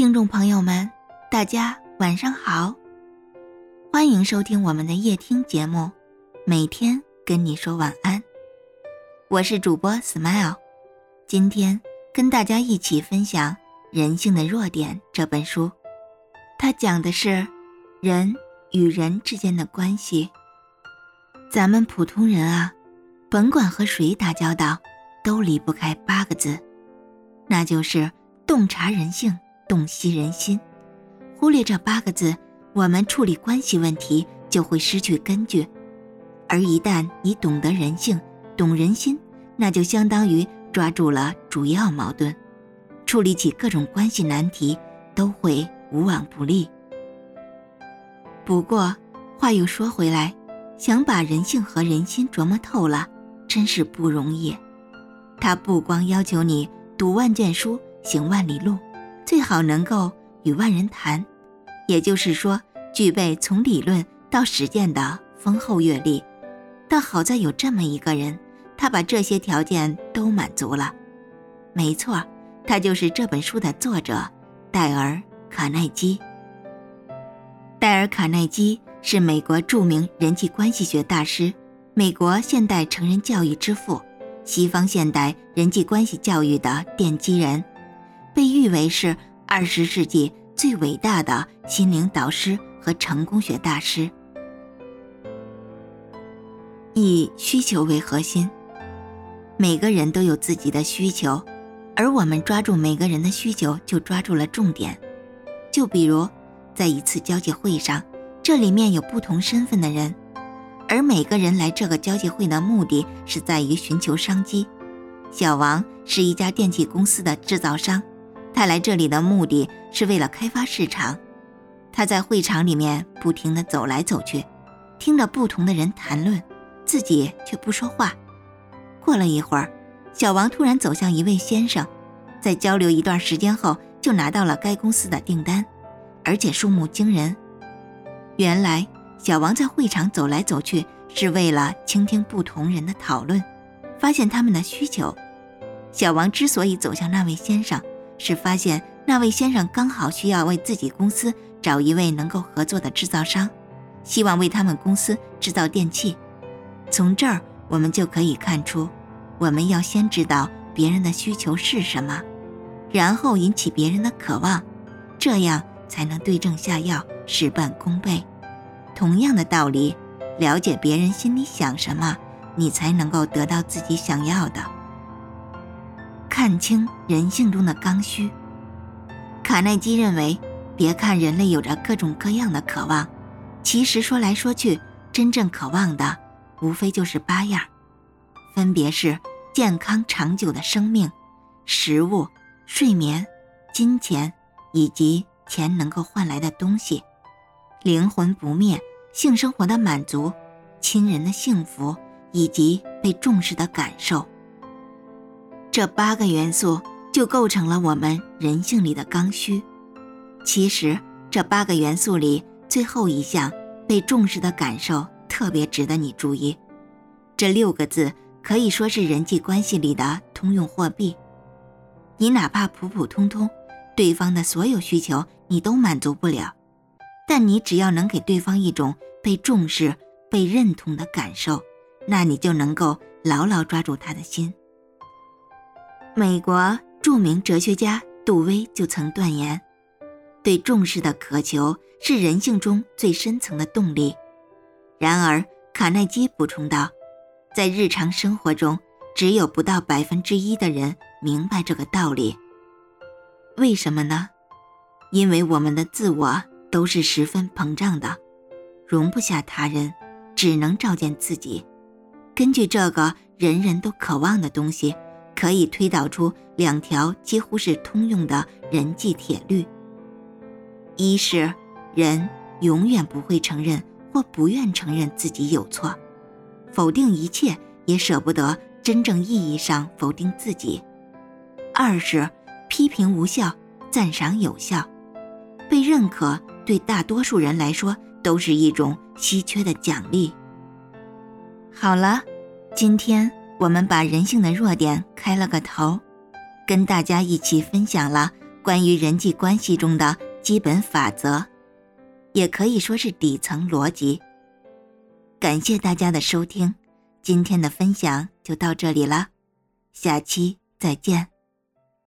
听众朋友们，大家晚上好，欢迎收听我们的夜听节目，每天跟你说晚安。我是主播 Smile，今天跟大家一起分享《人性的弱点》这本书，它讲的是人与人之间的关系。咱们普通人啊，甭管和谁打交道，都离不开八个字，那就是洞察人性。洞悉人心，忽略这八个字，我们处理关系问题就会失去根据。而一旦你懂得人性、懂人心，那就相当于抓住了主要矛盾，处理起各种关系难题都会无往不利。不过话又说回来，想把人性和人心琢磨透了，真是不容易。他不光要求你读万卷书，行万里路。最好能够与万人谈，也就是说，具备从理论到实践的丰厚阅历。但好在有这么一个人，他把这些条件都满足了。没错，他就是这本书的作者戴尔·卡耐基。戴尔·卡耐基是美国著名人际关系学大师，美国现代成人教育之父，西方现代人际关系教育的奠基人。被誉为是二十世纪最伟大的心灵导师和成功学大师。以需求为核心，每个人都有自己的需求，而我们抓住每个人的需求，就抓住了重点。就比如，在一次交际会上，这里面有不同身份的人，而每个人来这个交际会的目的是在于寻求商机。小王是一家电器公司的制造商。他来这里的目的是为了开发市场。他在会场里面不停地走来走去，听着不同的人谈论，自己却不说话。过了一会儿，小王突然走向一位先生，在交流一段时间后，就拿到了该公司的订单，而且数目惊人。原来，小王在会场走来走去是为了倾听不同人的讨论，发现他们的需求。小王之所以走向那位先生，是发现那位先生刚好需要为自己公司找一位能够合作的制造商，希望为他们公司制造电器。从这儿我们就可以看出，我们要先知道别人的需求是什么，然后引起别人的渴望，这样才能对症下药，事半功倍。同样的道理，了解别人心里想什么，你才能够得到自己想要的。看清人性中的刚需。卡耐基认为，别看人类有着各种各样的渴望，其实说来说去，真正渴望的无非就是八样，分别是健康长久的生命、食物、睡眠、金钱以及钱能够换来的东西、灵魂不灭、性生活的满足、亲人的幸福以及被重视的感受。这八个元素就构成了我们人性里的刚需。其实，这八个元素里最后一项被重视的感受特别值得你注意。这六个字可以说是人际关系里的通用货币。你哪怕普普通通，对方的所有需求你都满足不了，但你只要能给对方一种被重视、被认同的感受，那你就能够牢牢抓住他的心。美国著名哲学家杜威就曾断言：“对重视的渴求是人性中最深层的动力。”然而，卡耐基补充道：“在日常生活中，只有不到百分之一的人明白这个道理。为什么呢？因为我们的自我都是十分膨胀的，容不下他人，只能照见自己。根据这个人人都渴望的东西。”可以推导出两条几乎是通用的人际铁律：一是人永远不会承认或不愿承认自己有错，否定一切也舍不得真正意义上否定自己；二是批评无效，赞赏有效，被认可对大多数人来说都是一种稀缺的奖励。好了，今天。我们把人性的弱点开了个头，跟大家一起分享了关于人际关系中的基本法则，也可以说是底层逻辑。感谢大家的收听，今天的分享就到这里了，下期再见。